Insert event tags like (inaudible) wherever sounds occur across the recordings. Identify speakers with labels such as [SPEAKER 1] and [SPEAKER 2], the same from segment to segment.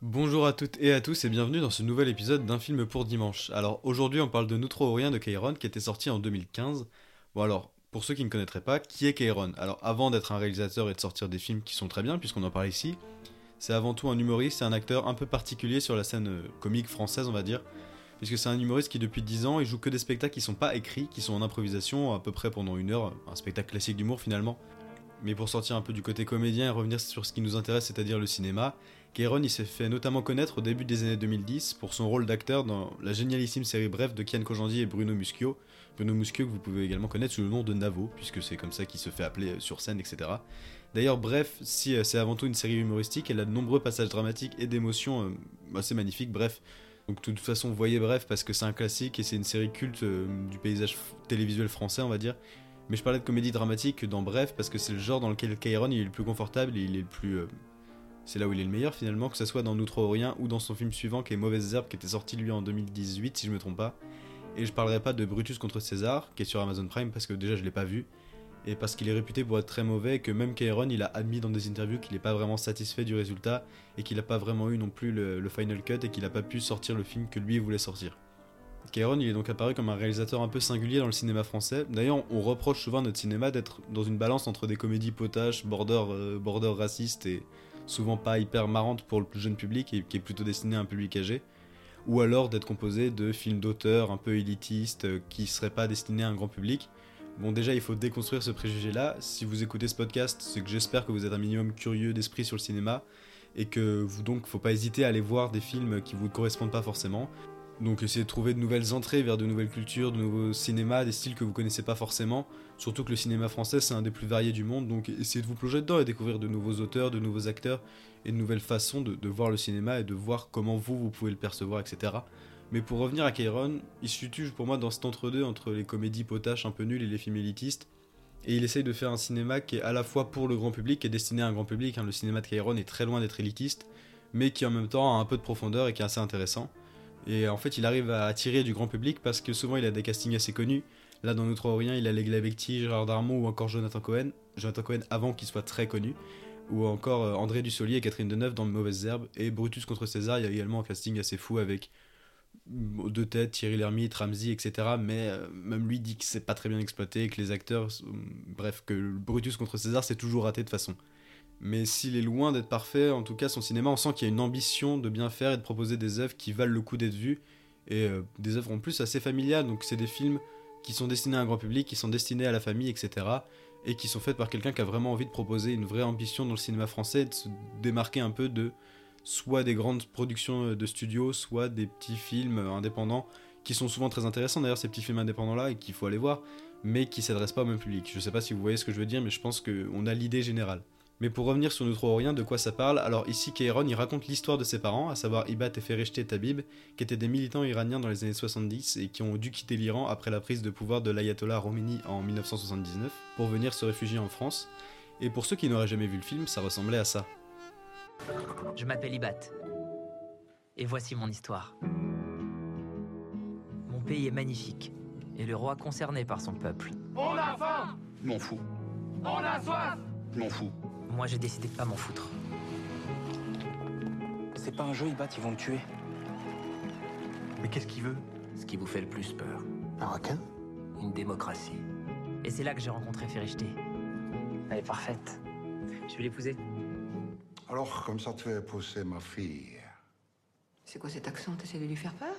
[SPEAKER 1] Bonjour à toutes et à tous et bienvenue dans ce nouvel épisode d'un film pour dimanche. Alors aujourd'hui on parle de Nous trop de Kairon qui était sorti en 2015. Bon alors, pour ceux qui ne connaîtraient pas, qui est Kairon? Alors avant d'être un réalisateur et de sortir des films qui sont très bien puisqu'on en parle ici, c'est avant tout un humoriste et un acteur un peu particulier sur la scène euh, comique française on va dire. Puisque c'est un humoriste qui depuis 10 ans il joue que des spectacles qui sont pas écrits, qui sont en improvisation à peu près pendant une heure, un spectacle classique d'humour finalement. Mais pour sortir un peu du côté comédien et revenir sur ce qui nous intéresse, c'est-à-dire le cinéma, Kairon il s'est fait notamment connaître au début des années 2010 pour son rôle d'acteur dans la génialissime série Bref de Kian Kojandi et Bruno Muschio. Bruno Muschio que vous pouvez également connaître sous le nom de Navo, puisque c'est comme ça qu'il se fait appeler sur scène, etc. D'ailleurs, Bref, si euh, c'est avant tout une série humoristique, elle a de nombreux passages dramatiques et d'émotions euh, assez magnifiques. Bref, donc de toute façon, voyez Bref parce que c'est un classique et c'est une série culte euh, du paysage télévisuel français, on va dire. Mais je parlais de comédie dramatique dans Bref parce que c'est le genre dans lequel Kairon il est le plus confortable et il est le plus c'est là où il est le meilleur finalement, que ce soit dans Nous trop rien ou dans son film suivant qui est Mauvaise Herbe qui était sorti lui en 2018 si je me trompe pas. Et je parlerai pas de Brutus contre César qui est sur Amazon Prime parce que déjà je l'ai pas vu et parce qu'il est réputé pour être très mauvais et que même Kairon il a admis dans des interviews qu'il n'est pas vraiment satisfait du résultat et qu'il n'a pas vraiment eu non plus le, le final cut et qu'il n'a pas pu sortir le film que lui voulait sortir. Kairon il est donc apparu comme un réalisateur un peu singulier dans le cinéma français. D'ailleurs on reproche souvent à notre cinéma d'être dans une balance entre des comédies potaches, border, euh, border racistes et souvent pas hyper marrantes pour le plus jeune public et qui est plutôt destiné à un public âgé, ou alors d'être composé de films d'auteurs un peu élitistes euh, qui seraient pas destinés à un grand public. Bon déjà il faut déconstruire ce préjugé là, si vous écoutez ce podcast c'est que j'espère que vous êtes un minimum curieux d'esprit sur le cinéma et que vous donc faut pas hésiter à aller voir des films qui vous correspondent pas forcément. Donc essayez de trouver de nouvelles entrées vers de nouvelles cultures, de nouveaux cinémas, des styles que vous connaissez pas forcément. Surtout que le cinéma français c'est un des plus variés du monde, donc essayez de vous plonger dedans et découvrir de nouveaux auteurs, de nouveaux acteurs et de nouvelles façons de, voir le cinéma et de voir comment vous vous pouvez le percevoir, etc. Mais pour revenir à Kairon, il se situe pour moi dans cet entre-deux entre les comédies potaches un peu nulles et les films élitistes. Et il essaye de faire un cinéma qui est à la fois pour le grand public, est destiné à un grand public. hein. Le cinéma de Kairon est très loin d'être élitiste, mais qui en même temps a un peu de profondeur et qui est assez intéressant. Et en fait, il arrive à attirer du grand public parce que souvent il a des castings assez connus. Là, dans Nous trois rien, il a Legla Becti, Gérard Darmon ou encore Jonathan Cohen. Jonathan Cohen avant qu'il soit très connu. Ou encore euh, André Dussolier et Catherine Deneuve dans Mauvaises Herbes. Et Brutus contre César, il y a également un casting assez fou avec mm, deux têtes, Thierry Lhermitte, Ramsey, etc. Mais euh, même lui dit que c'est pas très bien exploité, que les acteurs, sont- bref, que Brutus contre César c'est toujours raté de façon. Mais s'il est loin d'être parfait, en tout cas son cinéma, on sent qu'il y a une ambition de bien faire et de proposer des œuvres qui valent le coup d'être vues. Et euh, des œuvres en plus assez familiales, donc c'est des films qui sont destinés à un grand public, qui sont destinés à la famille, etc. Et qui sont faits par quelqu'un qui a vraiment envie de proposer une vraie ambition dans le cinéma français, et de se démarquer un peu de soit des grandes productions euh, de studio, soit des petits films euh, indépendants, qui sont souvent très intéressants d'ailleurs ces petits films indépendants là, et qu'il faut aller voir, mais qui s'adressent pas au même public. Je sais pas si vous voyez ce que je veux dire, mais je pense qu'on a l'idée générale. Mais pour revenir sur Nous trop ou rien, de quoi ça parle? Alors ici, Kairon, il raconte l'histoire de ses parents, à savoir Ibat et Fereshte Tabib, qui étaient des militants iraniens dans les années 70 et qui ont dû quitter l'Iran après la prise de pouvoir de l'ayatollah Khomeini en 1979 pour venir se réfugier en France. Et pour ceux qui n'auraient jamais vu le film, ça ressemblait à ça.
[SPEAKER 2] Je m'appelle Ibat. Et voici mon histoire. Mon pays est magnifique, et le roi concerné par son peuple.
[SPEAKER 3] M'en fous. On a soif M'en fous.
[SPEAKER 2] Moi, j'ai décidé de pas m'en foutre.
[SPEAKER 4] C'est pas un jeu, ils battent, ils vont le tuer.
[SPEAKER 3] Mais qu'est-ce qu'il veut?
[SPEAKER 4] Ce qui vous fait le plus peur,
[SPEAKER 3] Un requin?
[SPEAKER 4] Une démocratie.
[SPEAKER 2] Et c'est là que j'ai rencontré Ferichté. Elle est parfaite. Je vais l'épouser.
[SPEAKER 5] Alors, comme ça te fait pousser ma fille
[SPEAKER 6] C'est quoi cet accent? T'essaies de lui faire peur?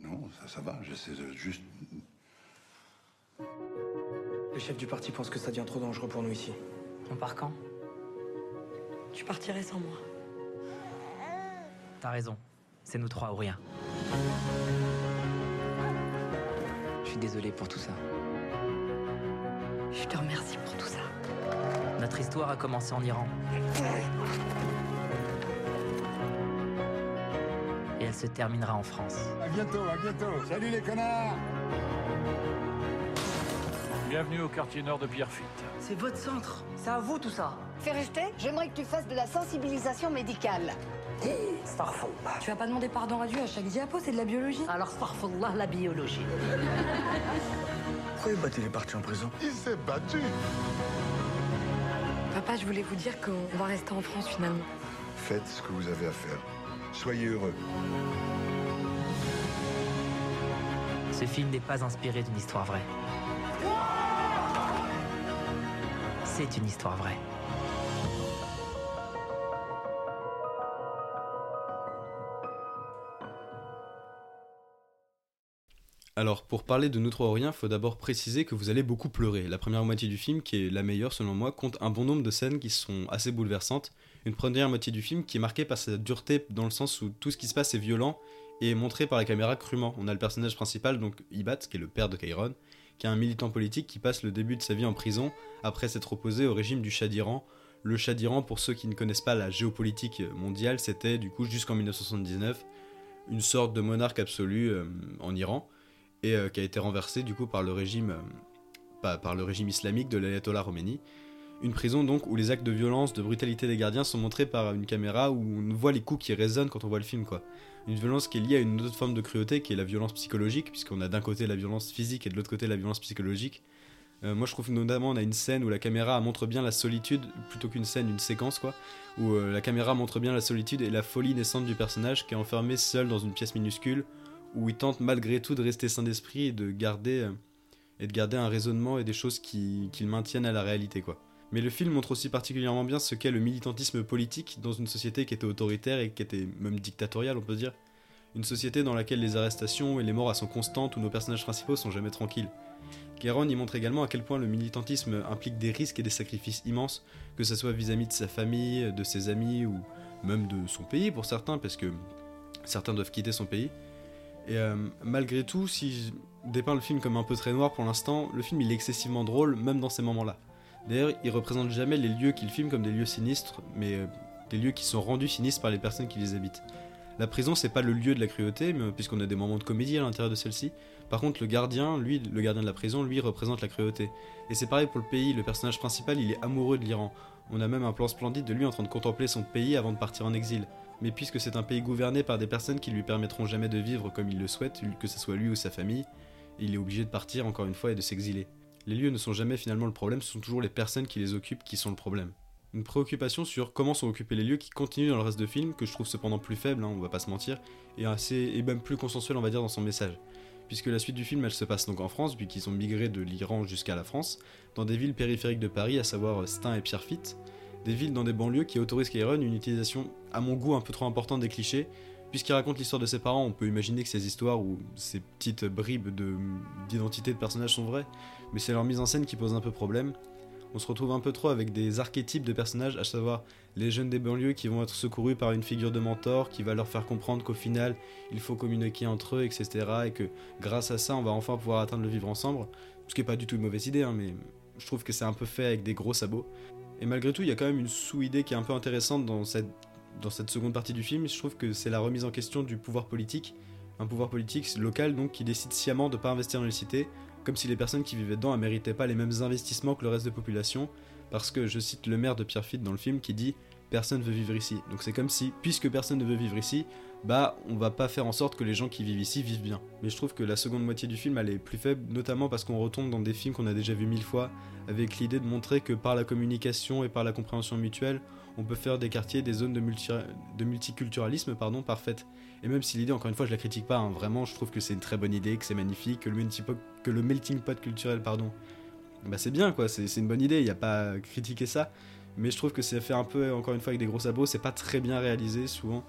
[SPEAKER 5] Non, ça, ça va, j'essaie de juste...
[SPEAKER 4] Le chef du parti pense que ça devient trop dangereux pour nous ici.
[SPEAKER 2] On quand?
[SPEAKER 6] Tu partirais sans moi.
[SPEAKER 2] T'as raison. C'est nous trois ou rien.
[SPEAKER 4] Je suis désolé pour tout ça.
[SPEAKER 6] Je te remercie pour tout ça.
[SPEAKER 2] Notre histoire a commencé en Iran. Et elle se terminera en France.
[SPEAKER 5] À bientôt, à bientôt. Salut les connards
[SPEAKER 7] Bienvenue au quartier nord de Pierrefitte.
[SPEAKER 2] C'est votre centre. C'est à vous tout ça.
[SPEAKER 8] Fais rester, j'aimerais que tu fasses de la sensibilisation médicale. (gasps)
[SPEAKER 2] Starfallah.
[SPEAKER 6] Tu vas pas demander pardon à Dieu à chaque diapo, c'est de la biologie.
[SPEAKER 2] Alors Starfallah, la biologie. (laughs)
[SPEAKER 4] Pourquoi Bat il est parti en prison?
[SPEAKER 5] Il s'est battu
[SPEAKER 6] Papa, je voulais vous dire qu'on va rester en France finalement.
[SPEAKER 5] Faites ce que vous avez à faire. Soyez heureux.
[SPEAKER 2] Ce film n'est pas inspiré d'une histoire vraie. C'est une histoire vraie.
[SPEAKER 1] Alors, pour parler de Nous trois rien, faut d'abord préciser que vous allez beaucoup pleurer. La première moitié du film, qui est la meilleure selon moi, compte un bon nombre de scènes qui sont assez bouleversantes. Une première moitié du film qui est marquée par sa dureté dans le sens où tout ce qui se passe est violent et est montré par la caméra crûment. On a le personnage principal, donc Ibat, qui est le père de Kairon, qui est un militant politique qui passe le début de sa vie en prison après s'être opposé au régime du Shah d'Iran. Le Shah d'Iran, pour ceux qui ne connaissent pas la géopolitique mondiale, c'était du coup jusqu'en 1979 une sorte de monarque absolu euh, en Iran et euh, qui a été renversé du coup par le régime, euh, par le régime islamique de l'ayatollah Khomeini. Une prison donc où les actes de violence, de brutalité des gardiens sont montrés par une caméra où on voit les coups qui résonnent quand on voit le film quoi. Une violence qui est liée à une autre forme de cruauté qui est la violence psychologique, puisqu'on a d'un côté la violence physique et de l'autre côté la violence psychologique. Euh, moi je trouve notamment on a une scène où la caméra montre bien la solitude, plutôt qu'une scène, une séquence quoi, où euh, la caméra montre bien la solitude et la folie naissante du personnage qui est enfermé seul dans une pièce minuscule, où il tente malgré tout de rester sain d'esprit et de garder euh, et de garder un raisonnement et des choses qui, qui maintiennent à la réalité quoi. Mais le film montre aussi particulièrement bien ce qu'est le militantisme politique dans une société qui était autoritaire et qui était même dictatoriale, on peut dire. Une société dans laquelle les arrestations et les morts sont constantes, où nos personnages principaux sont jamais tranquilles. Guéron y montre également à quel point le militantisme implique des risques et des sacrifices immenses, que ce soit vis-à-vis de sa famille, de ses amis ou même de son pays pour certains, parce que certains doivent quitter son pays. Et euh, malgré tout, si je dépeins le film comme un peu très noir pour l'instant, le film il est excessivement drôle, même dans ces moments-là. D'ailleurs, il représente jamais les lieux qu'il filme comme des lieux sinistres, mais euh, des lieux qui sont rendus sinistres par les personnes qui les habitent. La prison, c'est pas le lieu de la cruauté, mais, puisqu'on a des moments de comédie à l'intérieur de celle-ci. Par contre, le gardien, lui, le gardien de la prison, lui, représente la cruauté. Et c'est pareil pour le pays, le personnage principal, il est amoureux de l'Iran. On a même un plan splendide de lui en train de contempler son pays avant de partir en exil. Mais puisque c'est un pays gouverné par des personnes qui lui permettront jamais de vivre comme il le souhaite, que ce soit lui ou sa famille, il est obligé de partir encore une fois et de s'exiler. Les lieux ne sont jamais finalement le problème, ce sont toujours les personnes qui les occupent qui sont le problème. Une préoccupation sur comment sont occupés les lieux qui continue dans le reste de film, que je trouve cependant plus faible, hein, on va pas se mentir, et, assez, et même plus consensuel on va dire dans son message. Puisque la suite du film elle se passe donc en France, vu qu'ils ont migré de l'Iran jusqu'à la France, dans des villes périphériques de Paris, à savoir Stein et Pierrefitte, des villes dans des banlieues qui autorisent Kairon une utilisation à mon goût un peu trop importante des clichés, Puisqu'il raconte l'histoire de ses parents, on peut imaginer que ces histoires ou ces petites bribes d'identité de, personnages sont vraies, mais c'est leur mise en scène qui pose un peu problème. On se retrouve un peu trop avec des archétypes de personnages, à savoir les jeunes des banlieues qui vont être secourus par une figure de mentor qui va leur faire comprendre qu'au final il faut communiquer entre eux, etc. Et que grâce à ça on va enfin pouvoir atteindre le vivre ensemble. Ce qui n'est pas du tout une mauvaise idée, hein, mais je trouve que c'est un peu fait avec des gros sabots. Et malgré tout, il y a quand même une sous-idée qui est un peu intéressante dans cette dans cette seconde partie du film, je trouve que c'est la remise en question du pouvoir politique. Un pouvoir politique local donc qui décide sciemment de ne pas investir dans les cités, comme si les personnes qui vivaient dedans ne méritaient pas les mêmes investissements que le reste de la population, parce que je cite le maire de Pierrefitte dans le film qui dit personne veut vivre ici. Donc c'est comme si, puisque personne ne veut vivre ici, bah on va pas faire en sorte que les gens qui vivent ici vivent bien. Mais je trouve que la seconde moitié du film elle est plus faible, notamment parce qu'on retombe dans des films qu'on a déjà vus mille fois, avec l'idée de montrer que par la communication et par la compréhension mutuelle, on peut faire des quartiers, des zones de, multiculturalisme pardon, parfaites. Et même si l'idée, encore une fois, je la critique pas, hein, vraiment, je trouve que c'est une très bonne idée, que c'est magnifique, que le, melting pot culturel, pardon, bah c'est bien quoi, c'est une bonne idée, il n'y a pas à critiquer ça. Mais je trouve que c'est fait un peu, encore une fois, avec des gros sabots, c'est pas très bien réalisé souvent.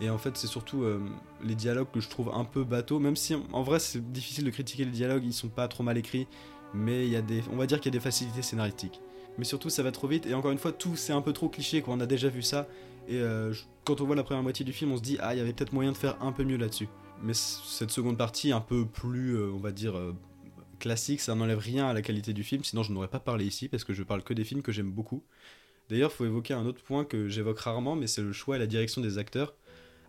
[SPEAKER 1] Et en fait, c'est surtout euh, les dialogues que je trouve un peu bateaux, même si en vrai c'est difficile de critiquer les dialogues, ils sont pas trop mal écrits, mais y a des, on va dire qu'il y a des facilités scénaristiques mais surtout ça va trop vite. Et encore une fois tout c'est un peu trop cliché quoi. On a déjà vu ça. Et euh, quand on voit la première moitié du film on se dit ah il y avait peut-être moyen de faire un peu mieux là-dessus. Mais cette seconde partie un peu plus euh, on va dire euh, classique ça n'enlève rien à la qualité du film. Sinon je n'aurais pas parlé ici parce que je parle que des films que j'aime beaucoup. D'ailleurs il faut évoquer un autre point que j'évoque rarement mais c'est le choix et la direction des acteurs.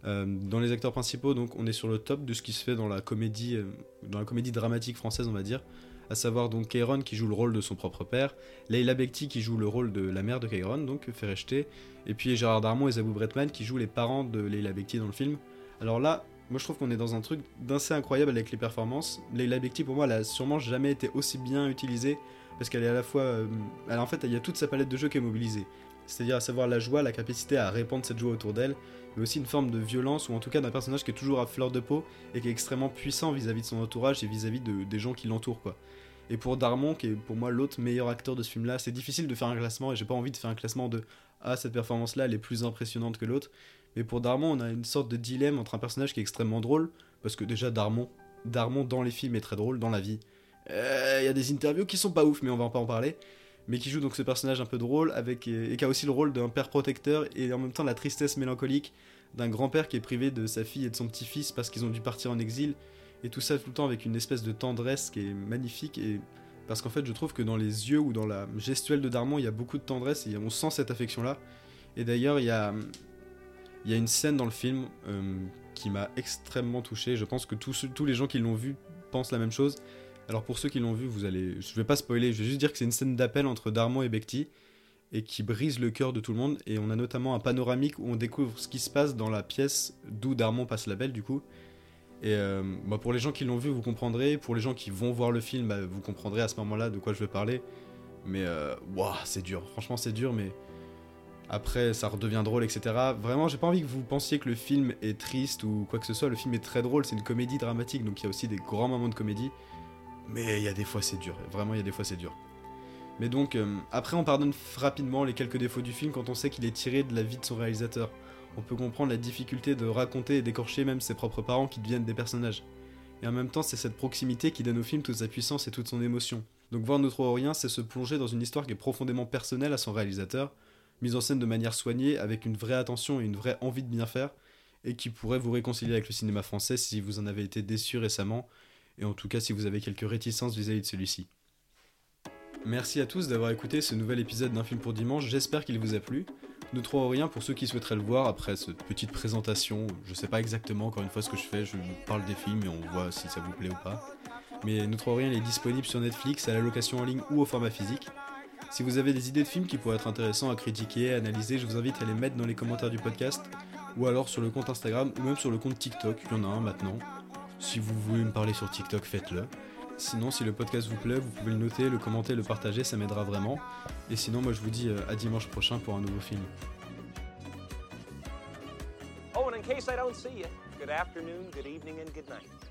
[SPEAKER 1] Dans les acteurs principaux, donc, on est sur le top de ce qui se fait dans la comédie, dans la comédie dramatique française, on va dire. À savoir donc Kairon qui joue le rôle de son propre père, Leila Bekti qui joue le rôle de la mère de Kairon, donc Ferrechte, et puis Gérard Darmon et Zabou Bretman qui jouent les parents de Leila Bekti dans le film. Alors là, moi je trouve qu'on est dans un truc d'assez incroyable avec les performances. Leila Bekti pour moi elle a sûrement jamais été aussi bien utilisée parce qu'elle est à la fois, euh, elle, en fait il y a toute sa palette de jeux qui est mobilisée. C'est-à-dire à savoir la joie, la capacité à répandre cette joie autour d'elle, mais aussi une forme de violence ou en tout cas d'un personnage qui est toujours à fleur de peau et qui est extrêmement puissant vis-à-vis de son entourage et vis-à-vis de, des gens qui l'entourent quoi. Et pour Darmon, qui est pour moi l'autre meilleur acteur de ce film-là, c'est difficile de faire un classement et j'ai pas envie de faire un classement de ah cette performance-là elle est plus impressionnante que l'autre. Mais pour Darmon, on a une sorte de dilemme entre un personnage qui est extrêmement drôle, parce que déjà Darmon, Darmon dans les films est très drôle, dans la vie. Euh, Il y a des interviews qui sont pas ouf, mais on va pas en parler. Mais qui joue donc ce personnage un peu drôle, avec, et qui a aussi le rôle d'un père protecteur, et en même temps la tristesse mélancolique d'un grand-père qui est privé de sa fille et de son petit-fils parce qu'ils ont dû partir en exil. Et tout ça tout le temps avec une espèce de tendresse qui est magnifique. Et parce qu'en fait, je trouve que dans les yeux ou dans la gestuelle de Darmon, il y a beaucoup de tendresse et on sent cette affection-là. Et d'ailleurs, il y a, il y a une scène dans le film euh, qui m'a extrêmement touché. Je pense que tous, tous les gens qui l'ont vu pensent la même chose. Alors pour ceux qui l'ont vu, vous allez, je vais pas spoiler, je vais juste dire que c'est une scène d'appel entre Darmon et Bekti et qui brise le cœur de tout le monde. Et on a notamment un panoramique où on découvre ce qui se passe dans la pièce d'où Darmon passe la belle du coup. Et euh, bah pour les gens qui l'ont vu, vous comprendrez. Pour les gens qui vont voir le film, bah, vous comprendrez à ce moment-là de quoi je vais parler. Mais euh, wow, c'est dur. Franchement, c'est dur, mais après, ça redevient drôle, etc. Vraiment, j'ai pas envie que vous pensiez que le film est triste ou quoi que ce soit. Le film est très drôle. C'est une comédie dramatique, donc il y a aussi des grands moments de comédie. Mais il y a des fois, c'est dur. Vraiment, il y a des fois, c'est dur. Mais donc, euh, après, on pardonne rapidement les quelques défauts du film quand on sait qu'il est tiré de la vie de son réalisateur on peut comprendre la difficulté de raconter et d'écorcher même ses propres parents qui deviennent des personnages. Et en même temps, c'est cette proximité qui donne au film toute sa puissance et toute son émotion. Donc voir Notre Orient, c'est se plonger dans une histoire qui est profondément personnelle à son réalisateur, mise en scène de manière soignée, avec une vraie attention et une vraie envie de bien faire, et qui pourrait vous réconcilier avec le cinéma français si vous en avez été déçu récemment, et en tout cas si vous avez quelques réticences vis-à-vis de celui-ci. Merci à tous d'avoir écouté ce nouvel épisode d'un film pour dimanche, j'espère qu'il vous a plu. Nous trois rien pour ceux qui souhaiteraient le voir après cette petite présentation. Je sais pas exactement encore une fois ce que je fais, je parle des films et on voit si ça vous plaît ou pas. Mais Nous trois rien est disponible sur Netflix à la location en ligne ou au format physique. Si vous avez des idées de films qui pourraient être intéressants à critiquer, à analyser, je vous invite à les mettre dans les commentaires du podcast ou alors sur le compte Instagram ou même sur le compte TikTok, il y en a un maintenant. Si vous voulez me parler sur TikTok, faites-le. Sinon, si le podcast vous plaît, vous pouvez le noter, le commenter, le partager, ça m'aidera vraiment. Et sinon, moi je vous dis euh, à dimanche prochain pour un nouveau film.
[SPEAKER 9] Oh, and in case I don't see you, good afternoon, good evening, and good night.